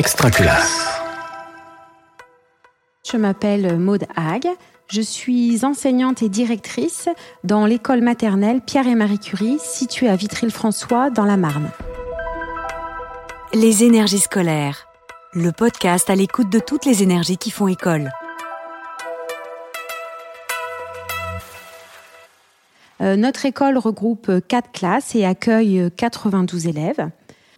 Extraculasse. Je m'appelle Maude Hague. Je suis enseignante et directrice dans l'école maternelle Pierre et Marie Curie, située à Vitry-le-François, dans la Marne. Les énergies scolaires. Le podcast à l'écoute de toutes les énergies qui font école. Euh, notre école regroupe quatre classes et accueille 92 élèves.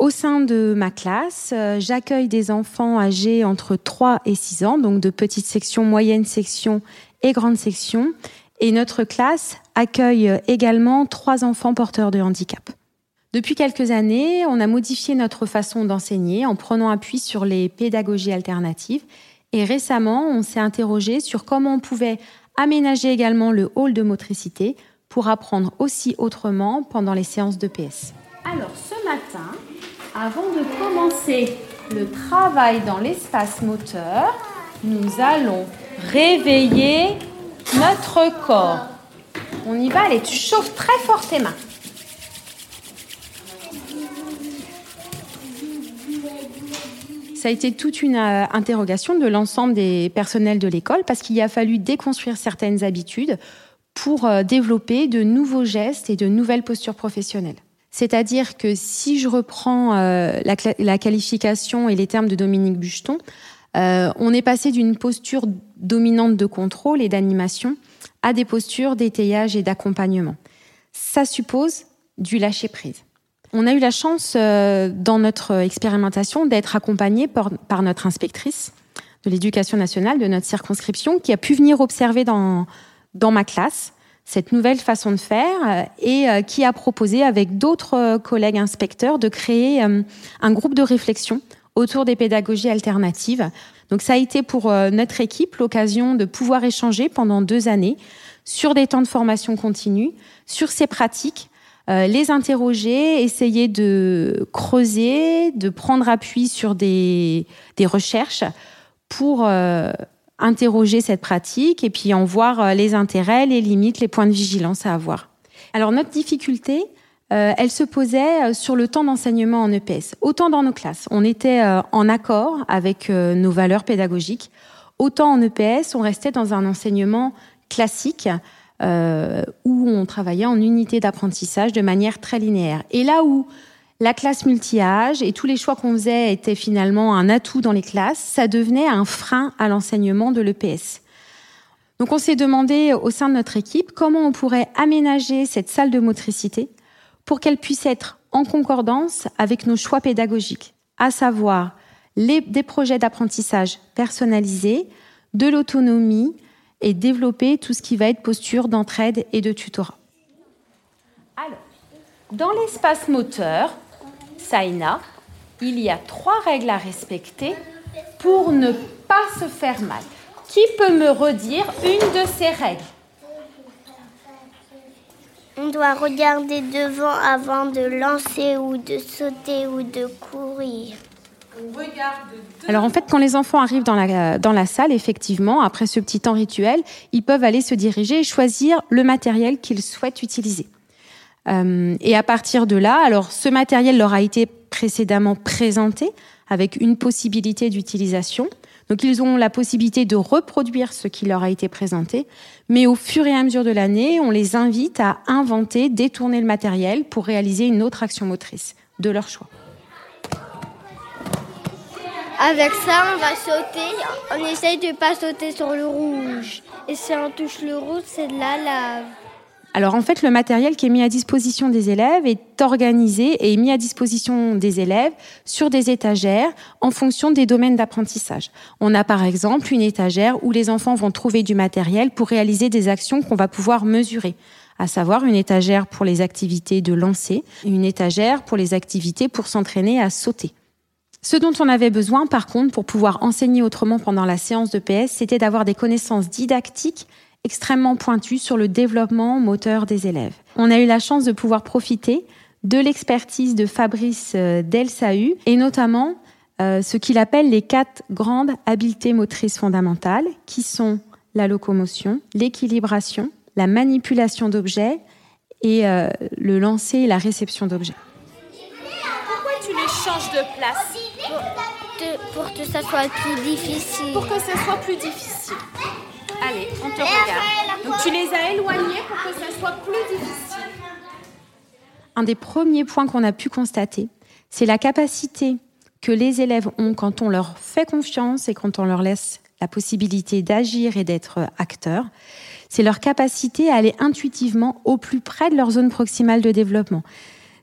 Au sein de ma classe, euh, j'accueille des enfants âgés entre 3 et 6 ans, donc de petites sections, moyennes sections et grandes sections. Et notre classe accueille également trois enfants porteurs de handicap. Depuis quelques années, on a modifié notre façon d'enseigner en prenant appui sur les pédagogies alternatives. Et récemment, on s'est interrogé sur comment on pouvait aménager également le hall de motricité pour apprendre aussi autrement pendant les séances de PS. Alors ce matin, avant de commencer le travail dans l'espace moteur, nous allons réveiller notre corps. On y va, allez, tu chauffes très fort tes mains. Ça a été toute une euh, interrogation de l'ensemble des personnels de l'école parce qu'il a fallu déconstruire certaines habitudes pour euh, développer de nouveaux gestes et de nouvelles postures professionnelles. C'est-à-dire que si je reprends euh, la, qualification et les termes de Dominique Bucheton, euh, on est passé d'une posture dominante de contrôle et d'animation à des postures d'étayage et d'accompagnement. Ça suppose du lâcher prise. On a eu la chance dans notre expérimentation d'être accompagné par, par, notre inspectrice de l'éducation nationale de notre circonscription qui a pu venir observer dans, dans ma classe cette nouvelle façon de faire euh, et euh, qui a proposé avec d'autres euh, collègues inspecteurs de créer un groupe de réflexion autour des pédagogies alternatives. Donc ça a été pour notre équipe l'occasion de pouvoir échanger pendant deux années sur des temps de formation continue, sur ces pratiques, les interroger, essayer de creuser, de prendre appui sur des, des recherches pour interroger cette pratique et puis en voir euh, les intérêts, les limites, les points de vigilance à avoir. Alors notre difficulté, euh, elle se posait euh, sur le temps d'enseignement en EPS. Autant dans nos classes, on était en accord avec nos valeurs pédagogiques, autant en EPS, on restait dans un enseignement classique où on travaillait en unité d'apprentissage de manière très linéaire. Et là où la classe multi-âge et tous les choix qu'on faisait étaient finalement un atout dans les classes, ça devenait un frein à l'enseignement de l'EPS. Donc on s'est demandé au sein de notre équipe comment on pourrait aménager cette salle de motricité pour qu'elle puisse être en concordance avec nos choix pédagogiques, à savoir des projets d'apprentissage personnalisés, de l'autonomie et développer tout ce qui va être posture d'entraide et de tutorat. Alors, dans l'espace moteur, Saïna, il y a trois règles à respecter pour ne pas se faire mal. Qui peut me redire une de ces règles? On doit regarder devant avant de lancer ou de sauter ou de courir. Alors en fait, quand les enfants arrivent dans la, dans la salle, effectivement, après ce petit temps rituel, ils peuvent aller se diriger et choisir le matériel qu'ils souhaitent utiliser. Euh, et à partir de là, alors ce matériel leur a été précédemment présenté avec une possibilité d'utilisation. Donc ils ont la possibilité de reproduire ce qui leur a été présenté, mais au fur et à mesure de l'année, on les invite à inventer, détourner le matériel pour réaliser une autre action motrice de leur choix. Avec ça, on va sauter. On essaye de ne pas sauter sur le rouge. Et si on touche le rouge, c'est de la lave. Alors en fait, le matériel qui est mis à disposition des élèves est organisé et est mis à disposition des élèves sur des étagères en fonction des domaines d'apprentissage. On a par exemple une étagère où les enfants vont trouver du matériel pour réaliser des actions qu'on va pouvoir mesurer à savoir une étagère pour les activités de lancer une étagère pour les activités pour s'entraîner à sauter. Ce dont on avait besoin, par contre, pour pouvoir enseigner autrement pendant la séance de PS, c'était d'avoir des connaissances didactiques extrêmement pointu sur le développement moteur des élèves. On a eu la chance de pouvoir profiter de l'expertise de Fabrice euh, Delsahu et notamment euh, ce qu'il appelle les quatre grandes habiletés motrices fondamentales qui sont la locomotion, l'équilibration, la manipulation d'objets et euh, le lancer et la réception d'objets. Pourquoi tu les change de place? Pour, pour que ça soit plus difficile. Pour que ça soit plus difficile. Allez, on te regarde. Donc tu les as éloignés pour que ça soit plus difficile. Un des premiers points qu'on a pu constater, c'est la capacité que les élèves ont quand on leur fait confiance et quand on leur laisse la possibilité d'agir et d'être acteurs, c'est leur capacité à aller intuitivement au plus près de leur zone proximale de développement.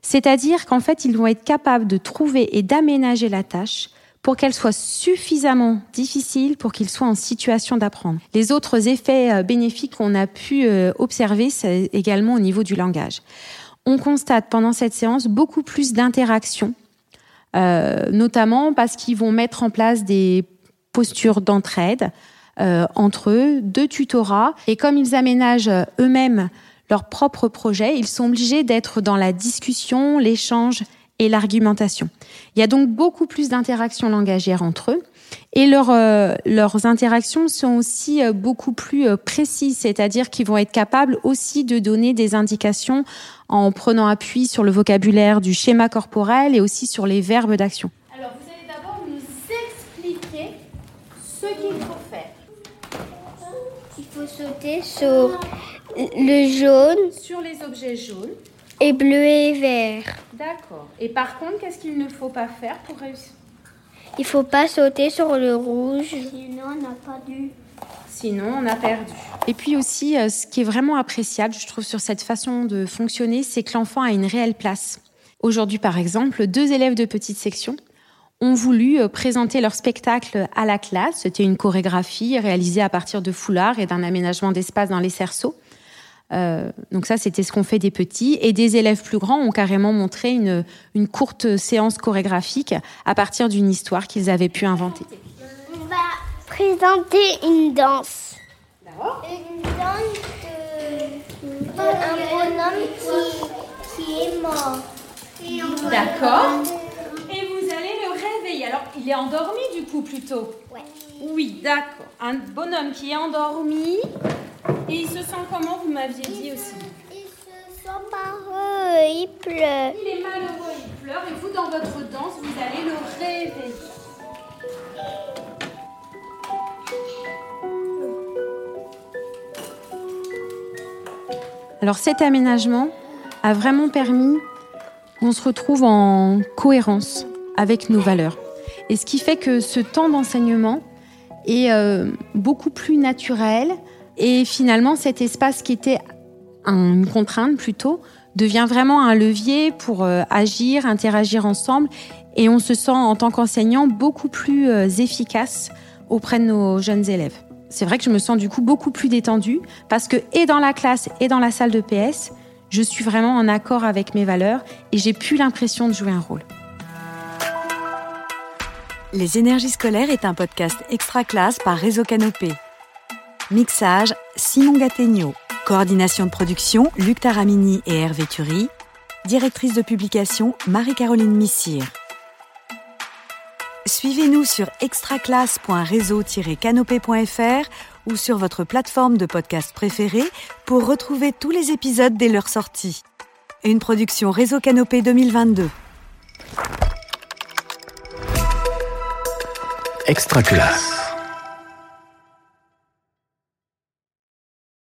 C'est-à-dire qu'en fait, ils vont être capables de trouver et d'aménager la tâche pour qu'elle soit suffisamment difficile pour qu'ils soient en situation d'apprendre. Les autres effets euh, bénéfiques qu'on a pu euh, observer, c'est également au niveau du langage. On constate pendant cette séance beaucoup plus d'interactions, euh, notamment parce qu'ils vont mettre en place des postures d'entraide entre eux, de tutorat, et comme ils aménagent eux-mêmes leur propre projet, ils sont obligés d'être dans la discussion, l'échange et l'argumentation. Il y a donc beaucoup plus d'interactions langagières entre eux. Et leur, euh, leurs interactions sont aussi euh, beaucoup plus euh, précises, c'est-à-dire qu'ils vont être capables aussi de donner des indications en prenant appui sur le vocabulaire du schéma corporel et aussi sur les verbes d'action. Alors, vous allez d'abord nous expliquer ce qu'il faut faire. Il faut sauter sur le jaune. Sur les objets jaunes. Et bleu et vert. D'accord. Et par contre, qu'est-ce qu'il ne faut pas faire pour réussir? Il faut pas sauter sur le rouge. Sinon, on n'a pas dû. Sinon, on a perdu. Et puis aussi, euh, ce qui est vraiment appréciable, je trouve, sur cette façon de fonctionner, c'est que l'enfant a une réelle place. Aujourd'hui, par exemple, deux élèves de petite section ont voulu euh, présenter leur spectacle à la classe. C'était une chorégraphie réalisée à partir de foulards et d'un aménagement d'espace dans les cerceaux. Euh, donc ça, c'était ce qu'on fait des petits. Et des élèves plus grands ont carrément montré une, une courte séance chorégraphique à partir d'une histoire qu'ils avaient pu inventer. On va présenter une danse. D'accord. Une danse d'un bonhomme qui, qui est mort. D'accord. Et vous allez le réveiller. Alors, il est endormi du coup plutôt Ouais. Oui, d'accord. Un bonhomme qui est endormi. Et il se sent comment, vous m'aviez dit aussi Il se sent malheureux, il pleure. Il est malheureux, il pleure. Et vous, dans votre danse, vous allez le réveiller. Alors cet aménagement a vraiment permis qu'on se retrouve en cohérence avec nos valeurs. Et ce qui fait que ce temps d'enseignement est euh, beaucoup plus naturel et finalement cet espace qui était une contrainte plutôt devient vraiment un levier pour euh, agir, interagir ensemble et on se sent en tant qu'enseignant beaucoup plus euh, efficace auprès de nos jeunes élèves. C'est vrai que je me sens du coup beaucoup plus détendue parce que et dans la classe et dans la salle de PS, je suis vraiment en accord avec mes valeurs et j'ai plus l'impression de jouer un rôle. Les énergies scolaires est un podcast extra classe par Réseau Canopé. Mixage Simon Gattegno. Coordination de production Luc Taramini et Hervé Thury. Directrice de publication Marie-Caroline Missire. Suivez-nous sur extraclasse.réseau-canopé.fr ou sur votre plateforme de podcast préférée pour retrouver tous les épisodes dès leur sortie. Une production Réseau Canopé 2022. Extra classe.